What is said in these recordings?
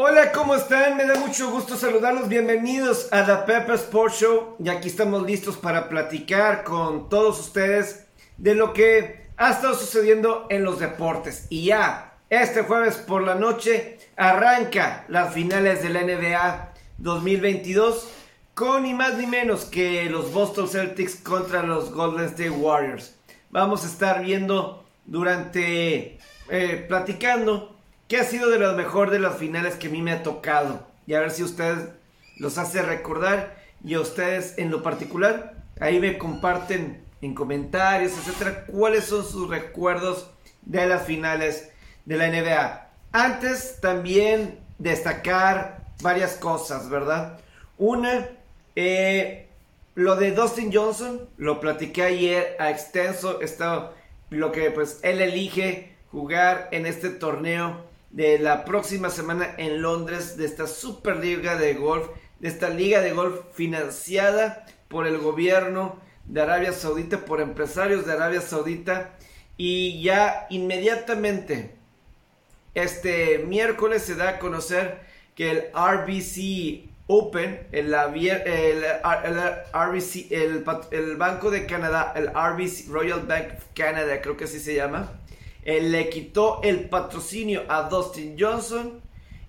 Hola, ¿cómo están? Me da mucho gusto saludarlos. Bienvenidos a The Pepper Sports Show. Y aquí estamos listos para platicar con todos ustedes de lo que ha estado sucediendo en los deportes. Y ya, este jueves por la noche arranca las finales de la NBA 2022 con ni más ni menos que los Boston Celtics contra los Golden State Warriors. Vamos a estar viendo durante, eh, platicando ¿Qué ha sido de lo mejor de las finales que a mí me ha tocado? Y a ver si ustedes los hace recordar y a ustedes en lo particular, ahí me comparten en comentarios, etcétera, cuáles son sus recuerdos de las finales de la NBA. Antes también destacar varias cosas, ¿verdad? Una, eh, lo de Dustin Johnson, lo platiqué ayer a extenso, está lo que pues él elige jugar en este torneo de la próxima semana en Londres de esta Superliga de Golf, de esta liga de golf financiada por el gobierno de Arabia Saudita, por empresarios de Arabia Saudita. Y ya inmediatamente este miércoles se da a conocer que el RBC Open, el, el, RBC, el, el Banco de Canadá, el RBC Royal Bank of Canada, creo que así se llama, le quitó el patrocinio a Dustin Johnson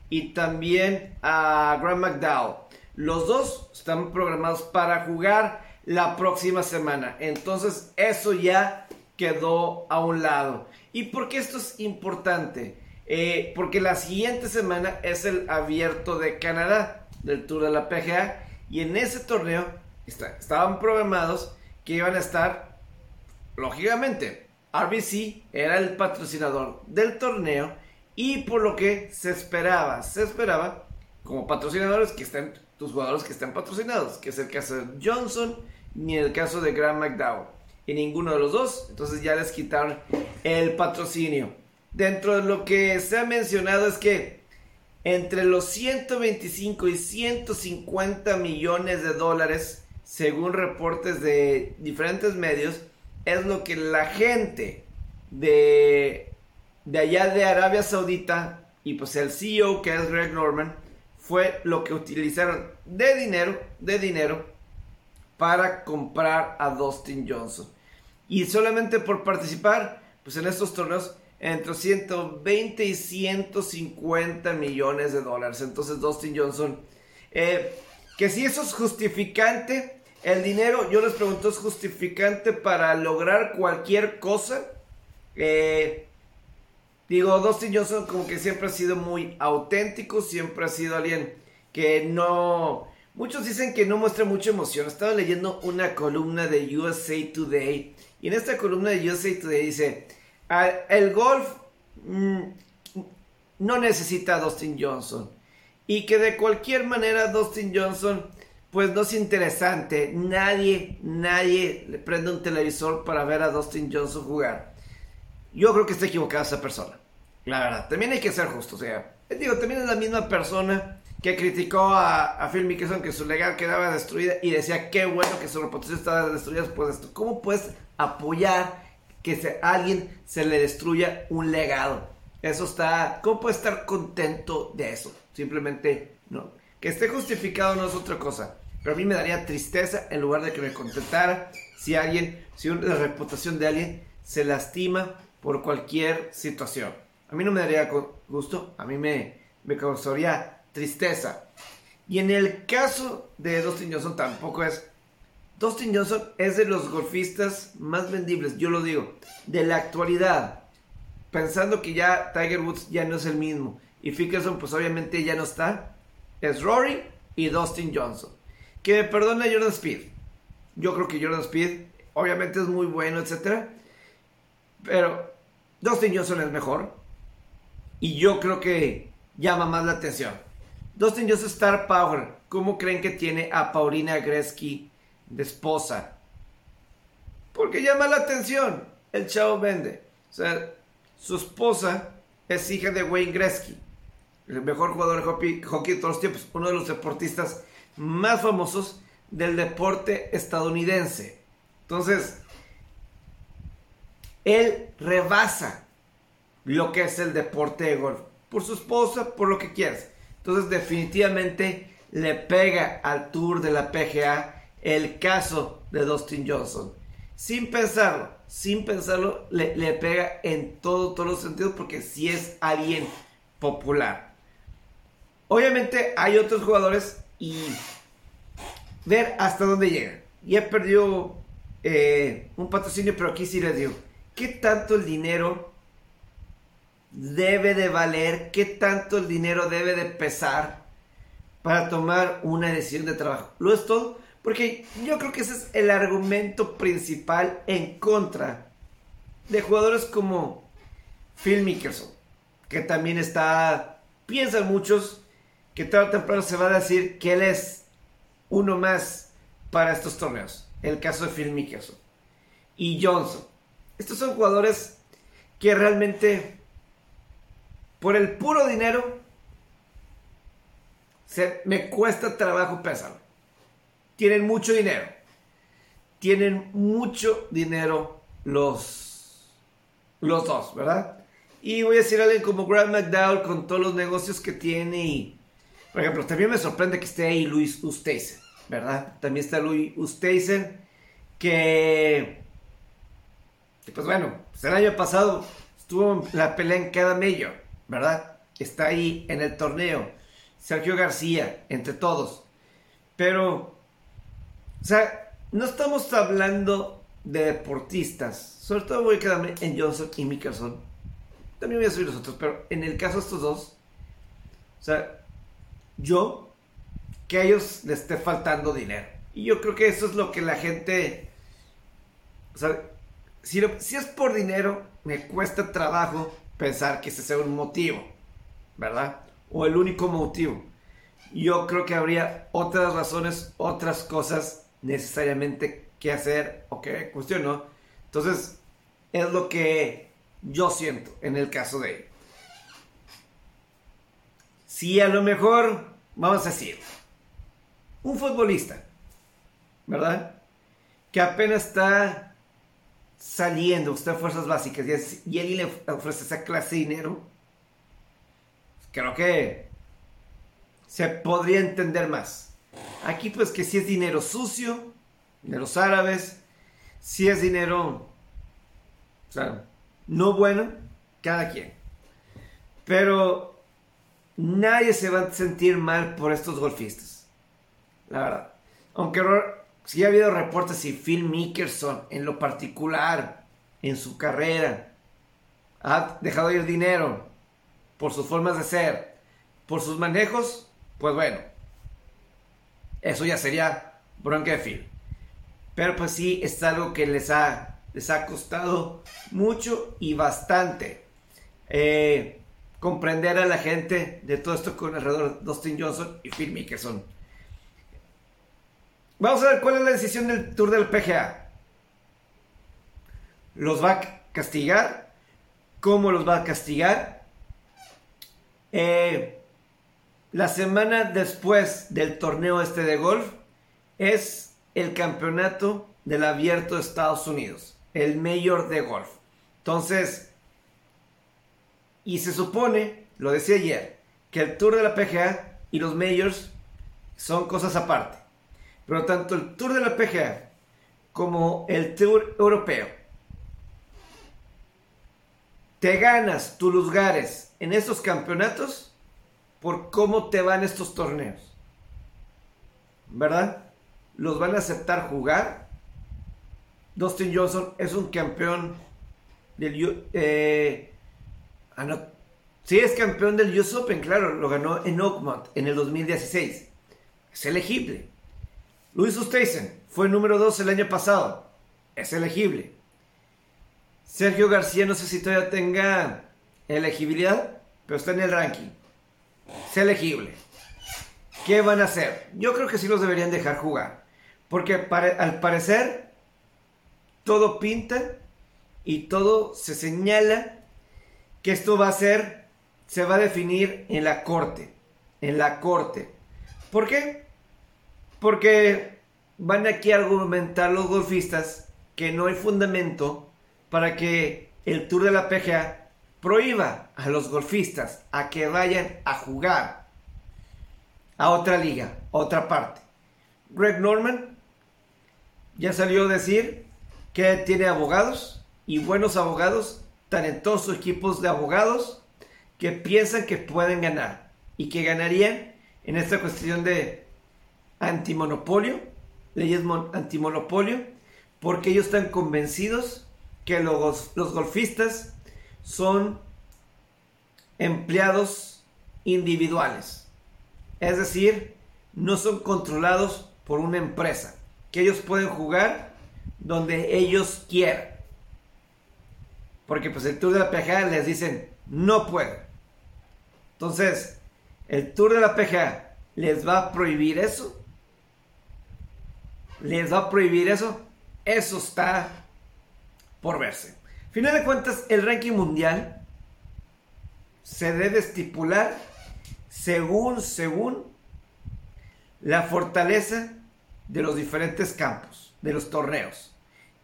y también a Graham McDowell. Los dos están programados para jugar la próxima semana. Entonces eso ya quedó a un lado. ¿Y por qué esto es importante? Eh, porque la siguiente semana es el abierto de Canadá, del Tour de la PGA. Y en ese torneo estaban programados que iban a estar, lógicamente, RBC era el patrocinador del torneo y por lo que se esperaba, se esperaba como patrocinadores que estén tus jugadores que estén patrocinados, que es el caso de Johnson ni el caso de Graham McDowell. Y ninguno de los dos, entonces ya les quitaron el patrocinio. Dentro de lo que se ha mencionado es que entre los 125 y 150 millones de dólares, según reportes de diferentes medios, es lo que la gente de, de allá de Arabia Saudita y pues el CEO que es Greg Norman fue lo que utilizaron de dinero, de dinero para comprar a Dustin Johnson. Y solamente por participar, pues en estos torneos, entre 120 y 150 millones de dólares. Entonces Dustin Johnson, eh, que si eso es justificante, el dinero, yo les pregunto, ¿es justificante para lograr cualquier cosa? Eh, digo, Dustin Johnson como que siempre ha sido muy auténtico, siempre ha sido alguien que no... Muchos dicen que no muestra mucha emoción. Estaba leyendo una columna de USA Today y en esta columna de USA Today dice, ah, el golf mm, no necesita a Dustin Johnson y que de cualquier manera Dustin Johnson pues no es interesante. Nadie, nadie le prende un televisor para ver a Dustin Johnson jugar. Yo creo que está equivocada esa persona. La verdad, también hay que ser justo. O sea, digo, también es la misma persona que criticó a, Phil Mickelson que su legado quedaba destruida y decía qué bueno que su reputación estaba destruida después de esto. ¿Cómo puedes apoyar que a alguien se le destruya un legado? Eso está. ¿Cómo puedes estar contento de eso? Simplemente no. Que esté justificado no es otra cosa. Pero a mí me daría tristeza en lugar de que me contentara si alguien, si la reputación de alguien se lastima por cualquier situación. A mí no me daría gusto, a mí me, me causaría tristeza. Y en el caso de Dustin Johnson tampoco es. Dustin Johnson es de los golfistas más vendibles, yo lo digo, de la actualidad. Pensando que ya Tiger Woods ya no es el mismo. Y Fickerson pues obviamente ya no está. Es Rory y Dustin Johnson. Que perdona Jordan Speed. Yo creo que Jordan Speed obviamente es muy bueno, etc. Pero Dustin Johnson es mejor. Y yo creo que llama más la atención. Dustin Johnson Star Power. ¿Cómo creen que tiene a Paulina Gretzky de esposa? Porque llama la atención. El chavo vende. O sea, su esposa es hija de Wayne Gretzky. El mejor jugador de hockey, hockey de todos los tiempos. Uno de los deportistas más famosos del deporte estadounidense. Entonces, él rebasa lo que es el deporte de golf. Por su esposa, por lo que quieras. Entonces definitivamente le pega al Tour de la PGA el caso de Dustin Johnson. Sin pensarlo, sin pensarlo, le, le pega en todo, todos los sentidos porque si es alguien popular. Obviamente hay otros jugadores y ver hasta dónde llegan. Ya perdió eh, un patrocinio, pero aquí sí les digo, ¿qué tanto el dinero debe de valer? ¿Qué tanto el dinero debe de pesar para tomar una decisión de trabajo? Lo es todo, porque yo creo que ese es el argumento principal en contra de jugadores como Phil Mickelson, que también está, piensan muchos, que tarde o temprano se va a decir que él es uno más para estos torneos. El caso de Phil Mickelson y Johnson. Estos son jugadores que realmente, por el puro dinero, se, me cuesta trabajo pensarlo. Tienen mucho dinero. Tienen mucho dinero los, los dos, ¿verdad? Y voy a decir a alguien como Grant McDowell con todos los negocios que tiene y, por ejemplo, también me sorprende que esté ahí Luis Ustaisen. ¿verdad? También está Louis Oosthuizen, que, pues bueno, pues el año pasado estuvo la pelea en cada medio, ¿verdad? Está ahí en el torneo. Sergio García, entre todos. Pero, o sea, no estamos hablando de deportistas. Sobre todo voy a quedarme en Johnson y Mickelson. También voy a subir los otros, pero en el caso de estos dos, o sea, yo que a ellos les esté faltando dinero. Y yo creo que eso es lo que la gente... O sea, si, es por dinero, me cuesta trabajo pensar que ese sea un motivo, ¿verdad? O el único motivo. Yo creo que habría otras razones, otras cosas necesariamente que hacer o que cuestiono. Entonces, es lo que yo siento en el caso de él. Si a lo mejor, vamos a decir, un futbolista, ¿verdad? Que apenas está saliendo usted a fuerzas básicas y, él le ofrece esa clase de dinero, creo que se podría entender más. Aquí pues que si es dinero sucio, de los árabes, si es dinero, o sea, no bueno, cada quien. Pero nadie se va a sentir mal por estos golfistas la verdad. Aunque sí ha habido reportes y Phil Mickelson, en lo particular, en su carrera, ha dejado ir dinero por sus formas de ser, por sus manejos, pues bueno, eso ya sería bronca de Phil. Pero pues sí, es algo que les ha, les ha costado mucho y bastante eh, comprender a la gente de todo esto con alrededor de Dustin Johnson y Phil Mickelson. Vamos a ver cuál es la decisión del Tour del PGA. ¿Los va a castigar? ¿Cómo los va a castigar? Eh, la semana después del torneo este de golf es el campeonato del abierto de Estados Unidos, el mayor de golf. Entonces, y se supone, lo decía ayer, que el Tour de la PGA y los majors son cosas aparte. Pero tanto el Tour de la PGA como el Tour Europeo, te ganas tus lugares en estos campeonatos por cómo te van estos torneos. ¿Verdad? Los van a aceptar jugar. Dustin Johnson es un campeón del... Eh, ah, no. Sí, es campeón del US Open, claro, lo ganó en Oakmont en el 2016. Es elegible. Luis Oosthuizen fue número 2 el año pasado. Es elegible. Sergio García no sé si todavía tenga elegibilidad, pero está en el ranking. Es elegible. ¿Qué van a hacer? Yo creo que sí los deberían dejar jugar. Porque al parecer todo pinta y todo se señala que esto va a ser, se va a definir en la corte. En la corte. ¿Por qué? Porque van aquí a argumentar los golfistas que no hay fundamento para que el Tour de la PGA prohíba a los golfistas a que vayan a jugar a otra liga, a otra parte. Greg Norman ya salió a decir que tiene abogados y buenos abogados, talentosos equipos de abogados que piensan que pueden ganar y que ganarían en esta cuestión de antimonopolio, leyes antimonopolio, porque ellos están convencidos que los, los golfistas son empleados individuales. Es decir, no son controlados por una empresa. Que ellos pueden jugar donde ellos quieran. Porque pues el Tour de la PGA les dicen, no pueden. Entonces, el Tour de la PGA les va a prohibir eso. Les va a prohibir eso. Eso está por verse. Final de cuentas, el ranking mundial se debe estipular según, según la fortaleza de los diferentes campos, de los torneos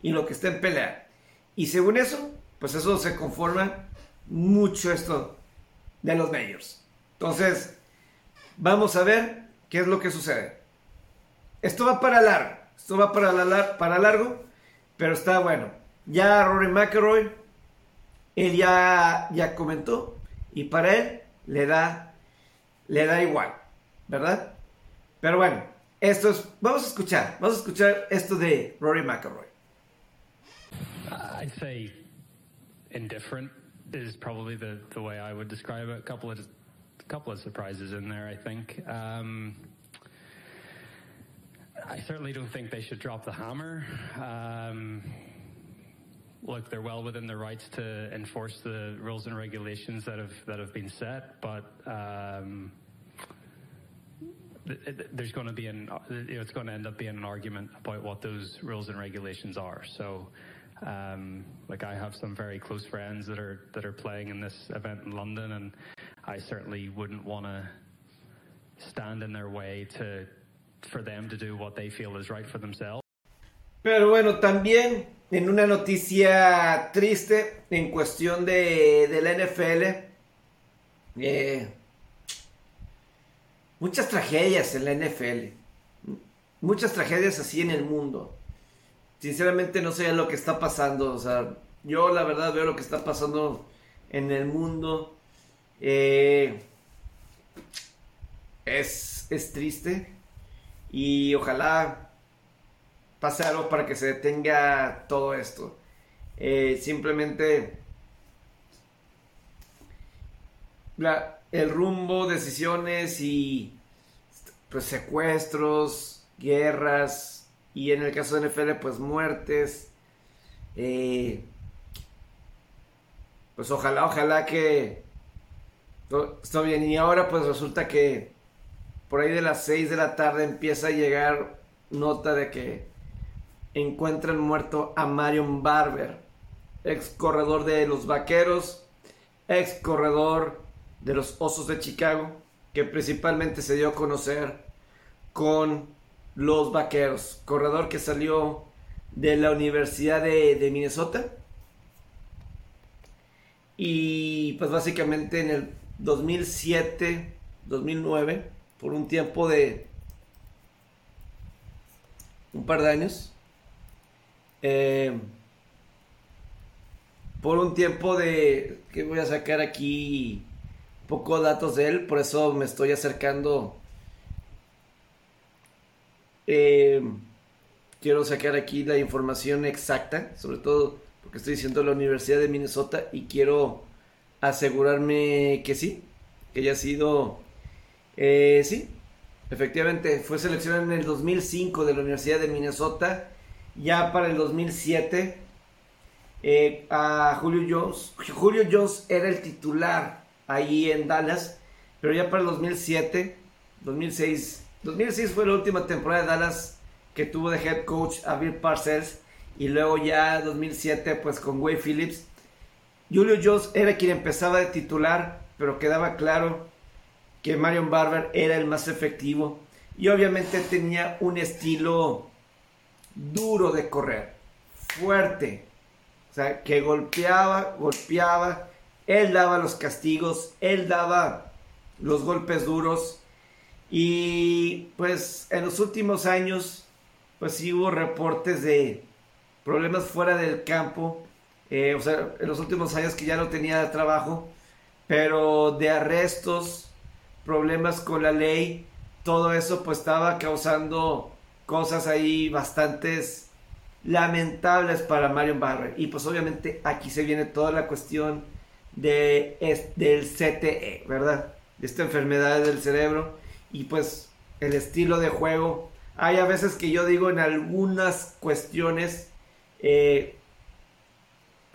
y lo que está en pelea. Y según eso, pues eso se conforma mucho esto de los majors. Entonces, vamos a ver qué es lo que sucede. Esto va para largo, esto va para, para largo, pero está bueno. Ya Rory McIlroy, él ya, ya comentó y para él le da, le da igual, ¿verdad? Pero bueno, esto es, vamos a escuchar, vamos a escuchar esto de Rory McIlroy. I'd say indifferent is probably the, the way I would describe it. A couple of a couple of surprises in there, I think. Um, I certainly don't think they should drop the hammer. Um, look, they're well within their rights to enforce the rules and regulations that have that have been set, but um, there's going to be an you know, it's going to end up being an argument about what those rules and regulations are. So. Um, like I have some very close friends that are that are playing in this event in London, and I certainly wouldn't want to stand in their way to for them to do what they feel is right for themselves. Pero bueno, también en una noticia triste en cuestión de, de la NFL, eh, muchas tragedias en la NFL, muchas tragedias así en el mundo. Sinceramente no sé lo que está pasando, o sea, yo la verdad veo lo que está pasando en el mundo. Eh, es, es triste y ojalá pase algo para que se detenga todo esto. Eh, simplemente el rumbo, decisiones y pues, secuestros, guerras y en el caso de NFL pues muertes. Eh, pues ojalá, ojalá que todo, bien. Y ahora pues resulta que por ahí de las 6 de la tarde empieza a llegar nota de que encuentran muerto a Marion Barber, ex corredor de los Vaqueros, ex corredor de los Osos de Chicago, que principalmente se dio a conocer con los Vaqueros, corredor que salió de la Universidad de, Minnesota. Y pues básicamente en el 2007, 2009, por un tiempo de un par de años, eh, por un tiempo de que voy a sacar aquí pocos datos de él, por eso me estoy acercando. Eh, quiero sacar aquí la información exacta, sobre todo porque estoy diciendo la Universidad de Minnesota y quiero asegurarme que sí, que haya sido, eh, sí, efectivamente, fue seleccionado en el 2005 de la Universidad de Minnesota ya para el 2007 eh, a Julio Jones. Julio Jones era el titular ahí en Dallas, pero ya para el 2007, 2006, 2006 fue la última temporada de Dallas que tuvo de head coach a Bill Parcells y luego ya 2007 pues con Wade Phillips. Julio Jones era quien empezaba de titular, pero quedaba claro que Marion Barber era el más efectivo y obviamente tenía un estilo duro de correr, fuerte, o sea, que golpeaba, golpeaba, él daba los castigos, él daba los golpes duros Y pues en los últimos años, pues sí hubo reportes de problemas fuera del campo. Eh, o sea, en los últimos años que ya no tenía trabajo, pero de arrestos, problemas con la ley, todo eso pues estaba causando cosas ahí bastantes lamentables para Mario Barber. Y pues obviamente aquí se viene toda la cuestión de, del CTE, ¿verdad? De esta enfermedad del cerebro y pues el estilo de juego. Hay a veces que yo digo en algunas cuestiones eh,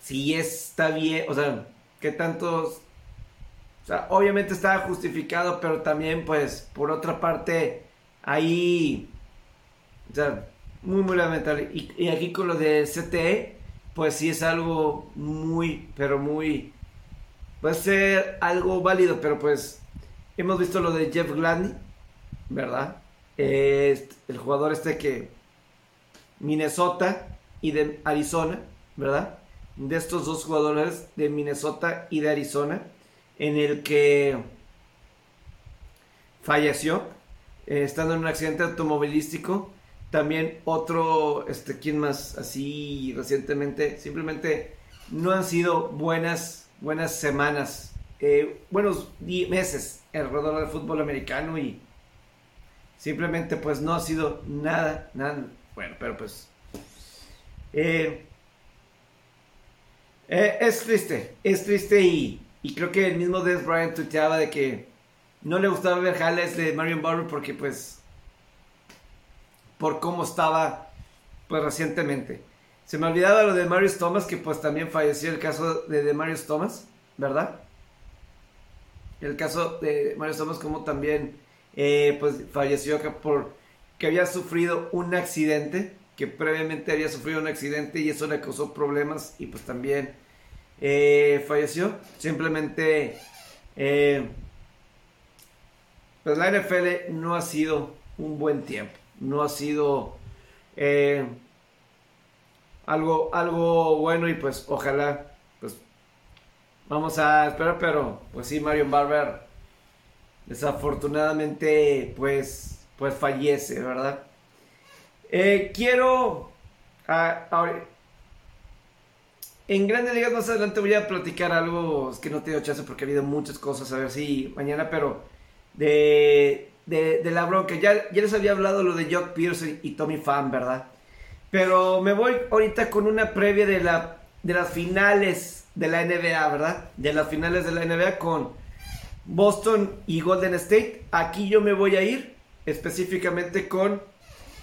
si está bien, o sea, que tantos... O sea, obviamente estaba justificado, pero también pues por otra parte ahí... O sea, muy, muy lamentable. Y, aquí con lo de CTE, pues sí es algo muy, pero muy... Puede ser algo válido, pero pues hemos visto lo de Jeff Gladney, ¿verdad? el jugador este que Minnesota y de Arizona, ¿verdad? De estos dos jugadores de Minnesota y de Arizona, en el que falleció eh, estando en un accidente automovilístico. También otro, este, ¿quién más? Así recientemente, simplemente no han sido buenas, buenas semanas, eh, buenos meses alrededor del fútbol americano y simplemente pues no ha sido nada, nada bueno, pero pues eh, eh, es triste, es triste y, creo que el mismo Des Bryant tuiteaba de que no le gustaba ver jales de Marion Barber porque pues por cómo estaba pues recientemente. Se me olvidaba lo de Marius Thomas que pues también falleció el caso de, de Marius Thomas, ¿verdad? El caso de Marius Thomas como también eh, pues falleció por que había sufrido un accidente que previamente había sufrido un accidente y eso le causó problemas y pues también eh, falleció. Simplemente, eh, pues la NFL no ha sido un buen tiempo, no ha sido algo, algo bueno y pues ojalá, pues vamos a esperar, pero pues sí, Mario Barber desafortunadamente pues, pues fallece, ¿verdad? Eh, quiero. en Grandes Ligas más adelante voy a platicar algo. Que no tengo chance porque ha habido muchas cosas. A ver si mañana, pero. De, de, la bronca. Ya, ya les había hablado lo de Jock Pierce y Tommy Pham, ¿verdad? Pero me voy ahorita con una previa de, la, de las finales de la NBA, ¿verdad? De las finales de la NBA con Boston y Golden State. Aquí yo me voy a ir específicamente con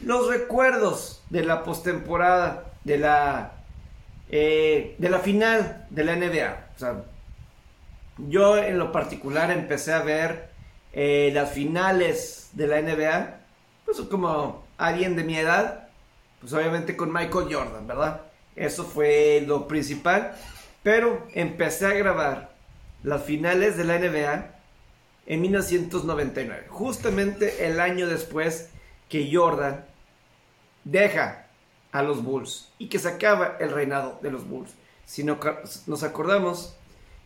los recuerdos de la postemporada, de la, eh, de la final de la NBA. Yo en lo particular empecé a ver eh, las finales de la NBA, pues como alguien de mi edad, pues obviamente con Michael Jordan, ¿verdad? Eso fue lo principal. Pero empecé a grabar las finales de la NBA en 1999, justamente el año después que Jordan deja a los Bulls y que se acaba el reinado de los Bulls. Si no, nos acordamos,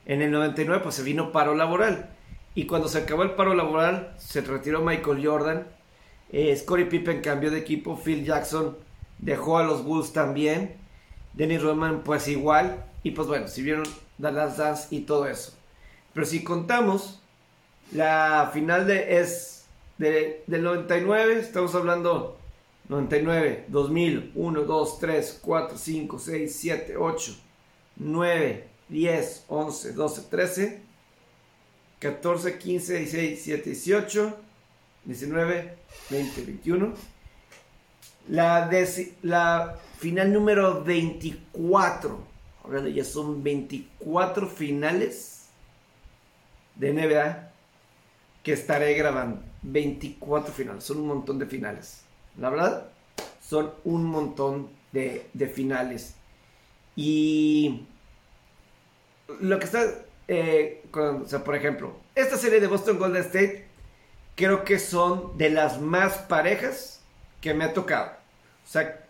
en el 99 pues se vino paro laboral y cuando se acabó el paro laboral se retiró Michael Jordan, eh, Scottie Pippen cambió de equipo, Phil Jackson dejó a los Bulls también, Dennis Rodman pues igual y pues bueno, si vieron Dallas Dance y todo eso. Pero si contamos la final de es de, del 99, estamos hablando 99, 2000, 1, 2, 3, 4, 5, 6, 7, 8, 9, 10, 11, 12, 13, 14, 15, 16, 17, 18, 19, 20, 21. La, final número 24. Ahora ya son 24 finales de NBA que estaré grabando. 24 finales. Son un montón de finales. La verdad, son un montón de, finales. Y lo que está, eh, o sea, por ejemplo, esta serie de Boston Golden State creo que son de las más parejas que me ha tocado. O sea,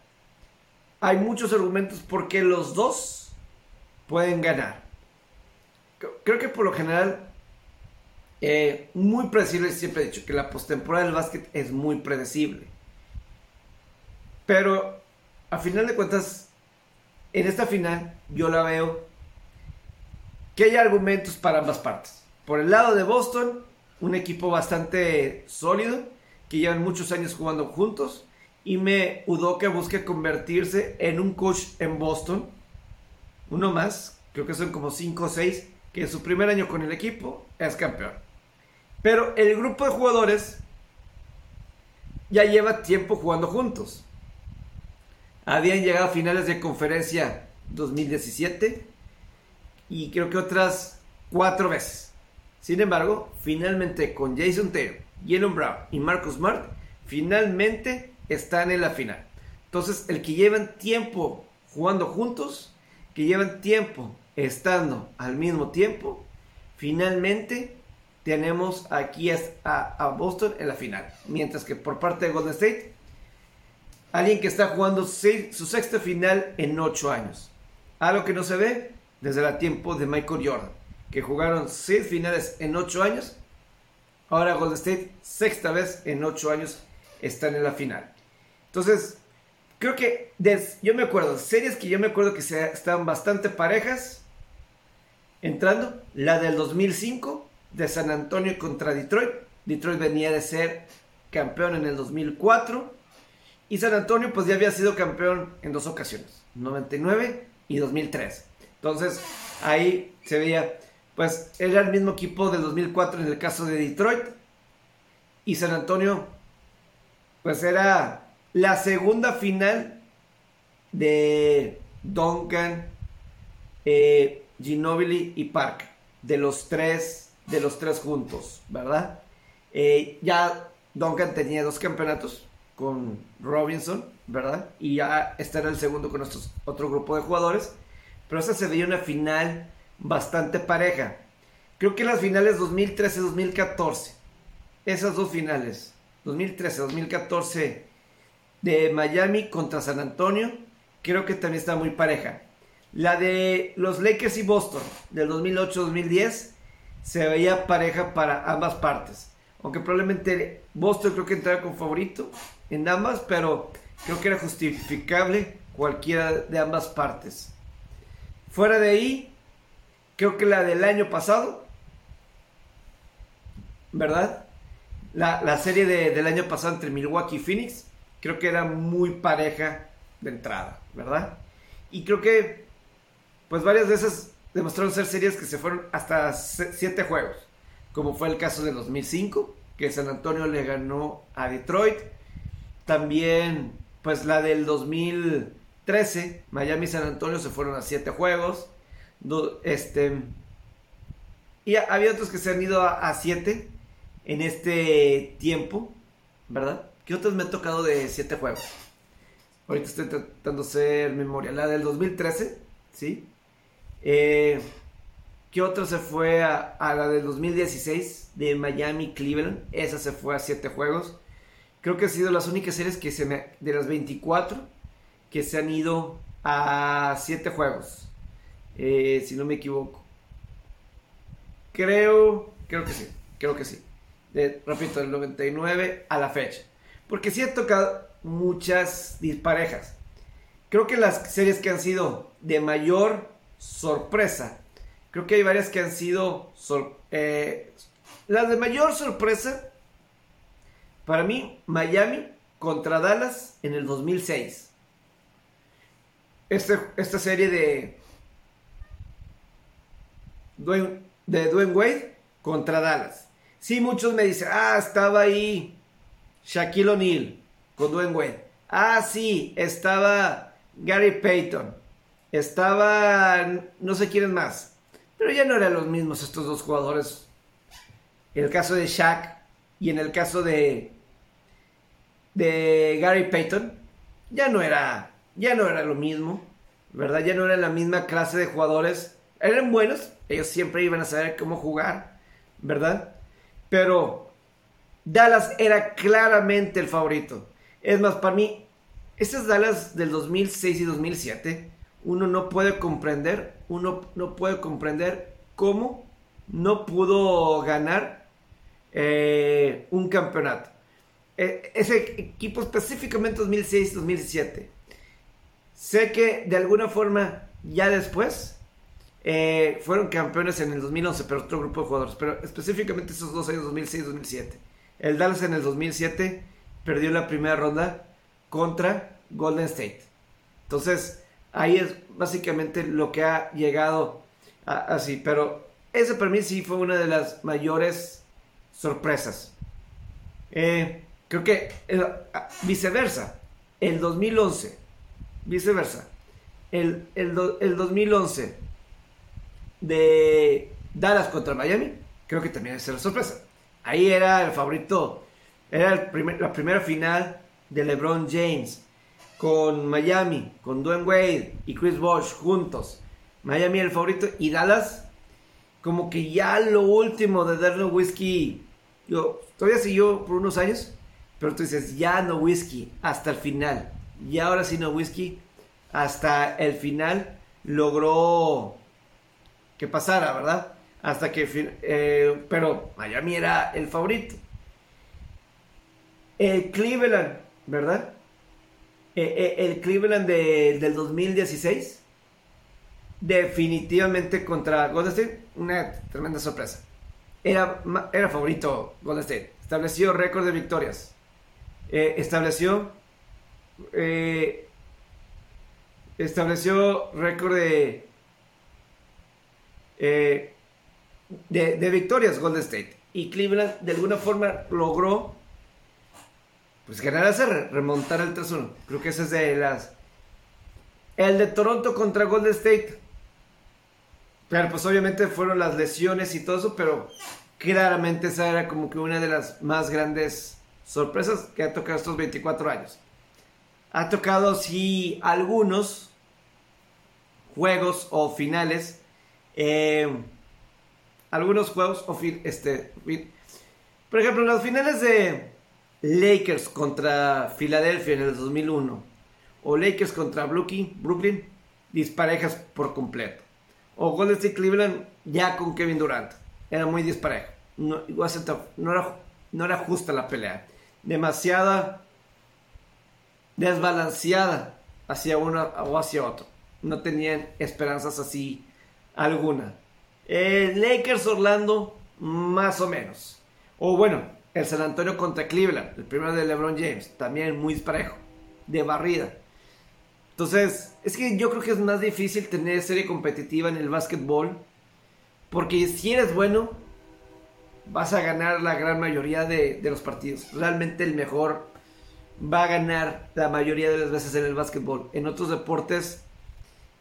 hay muchos argumentos porque los dos pueden ganar. Creo que por lo general Eh, muy predecible, siempre he dicho que la postemporada del básquet es muy predecible. Pero a final de cuentas, en esta final yo la veo que hay argumentos para ambas partes. Por el lado de Boston, un equipo bastante sólido, que llevan muchos años jugando juntos, y me que busque convertirse en un coach en Boston, uno más, creo que son como 5 o 6, que en su primer año con el equipo es campeón. Pero el grupo de jugadores ya lleva tiempo jugando juntos. Habían llegado a finales de conferencia 2017 y creo que otras cuatro veces. Sin embargo, finalmente con Jason Taylor, Jalen Brown y Marcus Smart, finalmente están en la final. Entonces, el que llevan tiempo jugando juntos, que llevan tiempo estando al mismo tiempo, finalmente tenemos aquí a, Boston en la final. Mientras que por parte de Golden State, alguien que está jugando su sexta final en ocho años. Algo que no se ve desde el tiempo de Michael Jordan, que jugaron seis finales en ocho años. Ahora Golden State, sexta vez en ocho años, están en la final. Entonces, creo que yo me acuerdo, series que yo me acuerdo que se, estaban bastante parejas. Entrando, la del 2005 de San Antonio contra Detroit. Detroit venía de ser campeón en el 2004 y San Antonio pues ya había sido campeón en dos ocasiones, 99 y 2003. Entonces ahí se veía, pues era el mismo equipo del 2004 en el caso de Detroit y San Antonio pues era la segunda final de Duncan, eh, Ginobili y Park, de los tres de los tres juntos, ¿verdad? Eh, ya Duncan tenía dos campeonatos con Robinson, ¿verdad? Y ya este era el segundo con nuestro otro grupo de jugadores. Pero esa se veía una final bastante pareja. Creo que las finales 2013-2014, esas dos finales, 2013-2014 de Miami contra San Antonio, creo que también está muy pareja. La de los Lakers y Boston del 2008-2010 se veía pareja para ambas partes. Aunque probablemente Boston creo que entraba con favorito en ambas, pero creo que era justificable cualquiera de ambas partes. Fuera de ahí, creo que la del año pasado, ¿verdad? La, serie del año pasado entre Milwaukee y Phoenix, creo que era muy pareja de entrada, ¿verdad? Y creo que, pues varias esas demostraron ser series que se fueron hasta siete juegos, como fue el caso de 2005, que San Antonio le ganó a Detroit. También, pues la del 2013, Miami y San Antonio se fueron a siete juegos. este, y había otros que se han ido a, a siete en este tiempo, ¿verdad? ¿Qué otros me ha tocado de siete juegos? Ahorita estoy tratando de ser memoria. La del 2013, ¿sí? Eh, ¿Qué otra se fue a, la del 2016 de Miami Cleveland? Esa se fue a 7 juegos. Creo que han sido las únicas series que se me, de las 24 que se han ido a 7 juegos. Eh, si no me equivoco. Creo, creo que sí, creo que sí. Repito, del 99 a la fecha. Porque sí he tocado muchas disparejas. Creo que las series que han sido de mayor sorpresa. Creo que hay varias que han sido... Eh, las de mayor sorpresa, para mí, Miami contra Dallas en el 2006. Este, esta serie de Dwayne, de Dwayne Wade contra Dallas. Sí, muchos me dicen, ah, estaba ahí Shaquille O'Neal con Dwayne Wade. Ah, sí, estaba Gary Payton. Estaban, no sé quiénes más. Pero ya no eran los mismos estos dos jugadores. En el caso de Shaq y en el caso de, de Gary Payton, ya no era, ya no era lo mismo. ¿Verdad? Ya no era la misma clase de jugadores. Eran buenos, ellos siempre iban a saber cómo jugar, ¿verdad? Pero Dallas era claramente el favorito. Es más, para mí, estas Dallas del 2006 y 2007 uno no puede comprender, uno no puede comprender cómo no pudo ganar eh, un campeonato. E, ese equipo específicamente 2006-2017. Sé que de alguna forma ya después eh, fueron campeones en el 2011, pero otro grupo de jugadores. Pero específicamente esos dos años, 2006-2007. El Dallas en el 2007 perdió la primera ronda contra Golden State. Entonces, ahí es básicamente lo que ha llegado así. Pero ese para mí sí fue una de las mayores sorpresas. Eh, creo que eh, viceversa, el 2011, viceversa, el, el, el 2011 de Dallas contra Miami, creo que también es la sorpresa. Ahí era el favorito, era el la primera final de LeBron James con Miami, con Dwayne Wade y Chris Bosh juntos. Miami el favorito y Dallas como que ya lo último de darle whisky, yo todavía siguió por unos años, pero tú dices, ya no whisky hasta el final. Y ahora sí no whisky hasta el final logró que pasara, ¿verdad? Hasta que, eh, pero Miami era el favorito. El Cleveland, ¿verdad? Eh, eh, el Cleveland del 2016, definitivamente contra Golden State, una tremenda sorpresa. Era, era favorito Golden State. Estableció récord de victorias. estableció estableció récord de eh, de, victorias Golden State. Y Cleveland de alguna forma logró pues ganar hacer remontar el 3-1. Creo que ese es de las... El de Toronto contra Golden State. Claro, pues obviamente fueron las lesiones y todo eso, pero claramente esa era como que una de las más grandes sorpresas que ha tocado estos 24 años. Ha tocado, sí, algunos juegos o finales eh, algunos juegos, este, por ejemplo, las finales de Lakers contra Filadelfia en el 2001, o Lakers contra Brooklyn, Brooklyn disparejas por completo, o Golden State Cleveland ya con Kevin Durant, era muy dispareja, no, era, no era justa la pelea, demasiada desbalanceada hacia uno o hacia otro, no tenían esperanzas así alguna. El Lakers Orlando, más o menos. O bueno, el San Antonio contra Cleveland, el primero de LeBron James, también muy parejo, de barrida. Entonces, es que yo creo que es más difícil tener serie competitiva en el básquetbol, porque si eres bueno, vas a ganar la gran mayoría de, de los partidos. Realmente el mejor va a ganar la mayoría de las veces en el básquetbol. En otros deportes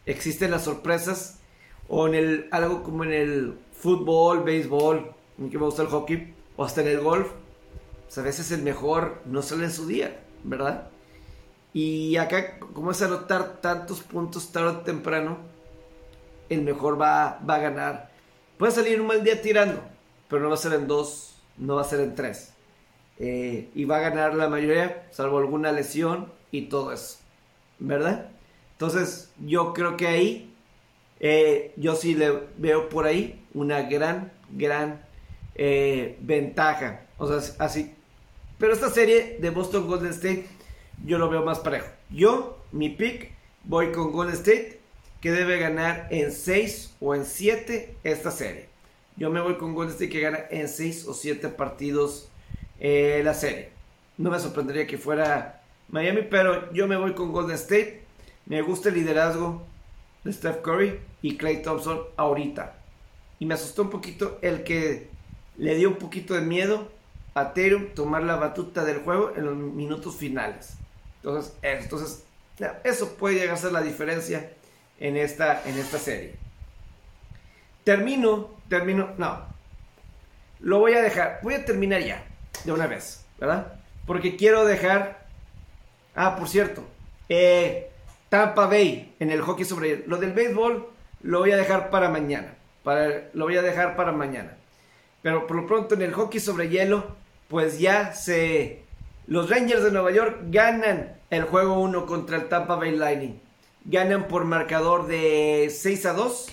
existen las sorpresas o en el, algo como en el fútbol, béisbol, en que me gusta el hockey, o hasta en el golf, pues a veces el mejor no sale en su día, ¿verdad? Y acá, como es anotar tantos puntos tarde o temprano, el mejor va, va a ganar. Puede salir un mal día tirando, pero no va a ser en dos, no va a ser en tres. Eh, y va a ganar la mayoría, salvo alguna lesión y todo eso, ¿verdad? Entonces, yo creo que ahí eh, yo sí le veo por ahí una gran, gran eh, ventaja. O sea, así. Pero esta serie de Boston Golden State, yo lo veo más parejo. Yo, mi pick, voy con Golden State, que debe ganar en 6 o en 7 esta serie. Yo me voy con Golden State que gana en 6 o 7 partidos eh, la serie. No me sorprendería que fuera Miami, pero yo me voy con Golden State. Me gusta el liderazgo de Steph Curry y Clay Thompson ahorita. Y me asustó un poquito el que le dio un poquito de miedo tomar la batuta del juego en los minutos finales. Entonces, eso puede llegar a ser la diferencia en esta, en esta serie. Termino, termino, no. Lo voy a dejar, voy a terminar ya, de una vez, ¿verdad? Porque quiero dejar... Ah, por cierto, eh, Tampa Bay en el hockey sobre Lo del béisbol lo voy a dejar para mañana. Para, lo voy a dejar para mañana. Pero por lo pronto en el hockey sobre hielo, pues ya se... Los Rangers de Nueva York ganan el juego 1 contra el Tampa Bay Lightning. Ganan por marcador de 6 a 2.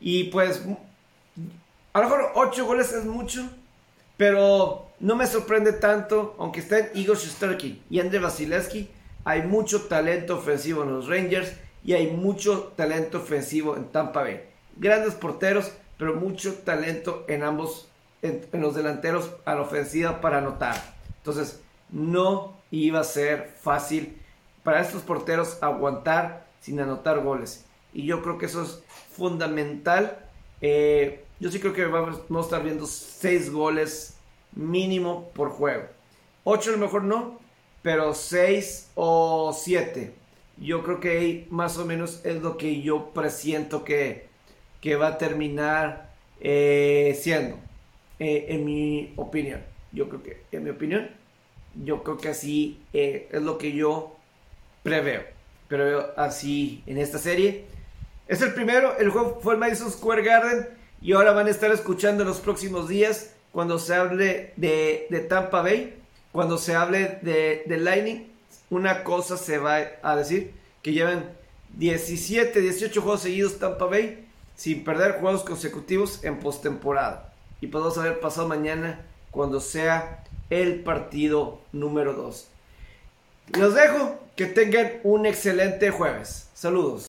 Y pues... A lo mejor 8 goles es mucho. Pero no me sorprende tanto, aunque estén Igor Shesterkin y André Vasilevsky, hay mucho talento ofensivo en los Rangers y hay mucho talento ofensivo en Tampa Bay. Grandes porteros, pero mucho talento en ambos, en, los delanteros a la ofensiva para anotar. Entonces, no iba a ser fácil para estos porteros aguantar sin anotar goles. Y yo creo que eso es fundamental. Eh, yo sí creo que vamos, a estar viendo 6 goles mínimo por juego. 8 a lo mejor no, pero 6 o 7. Yo creo que ahí más o menos es lo que yo presiento que, que va a terminar eh, siendo, eh, en mi opinión. Yo creo que, en mi opinión, yo creo que así es lo que yo preveo. Pero así en esta serie. Es el primero, el juego fue el Madison Square Garden y ahora van a estar escuchando en los próximos días cuando se hable de, Tampa Bay, cuando se hable de, de, Lightning, una cosa se va a decir, que llevan 17, 18 juegos seguidos Tampa Bay sin perder juegos consecutivos en postemporada. Y podemos ver pasado mañana cuando sea el partido número 2. Los dejo, que tengan un excelente jueves. Saludos.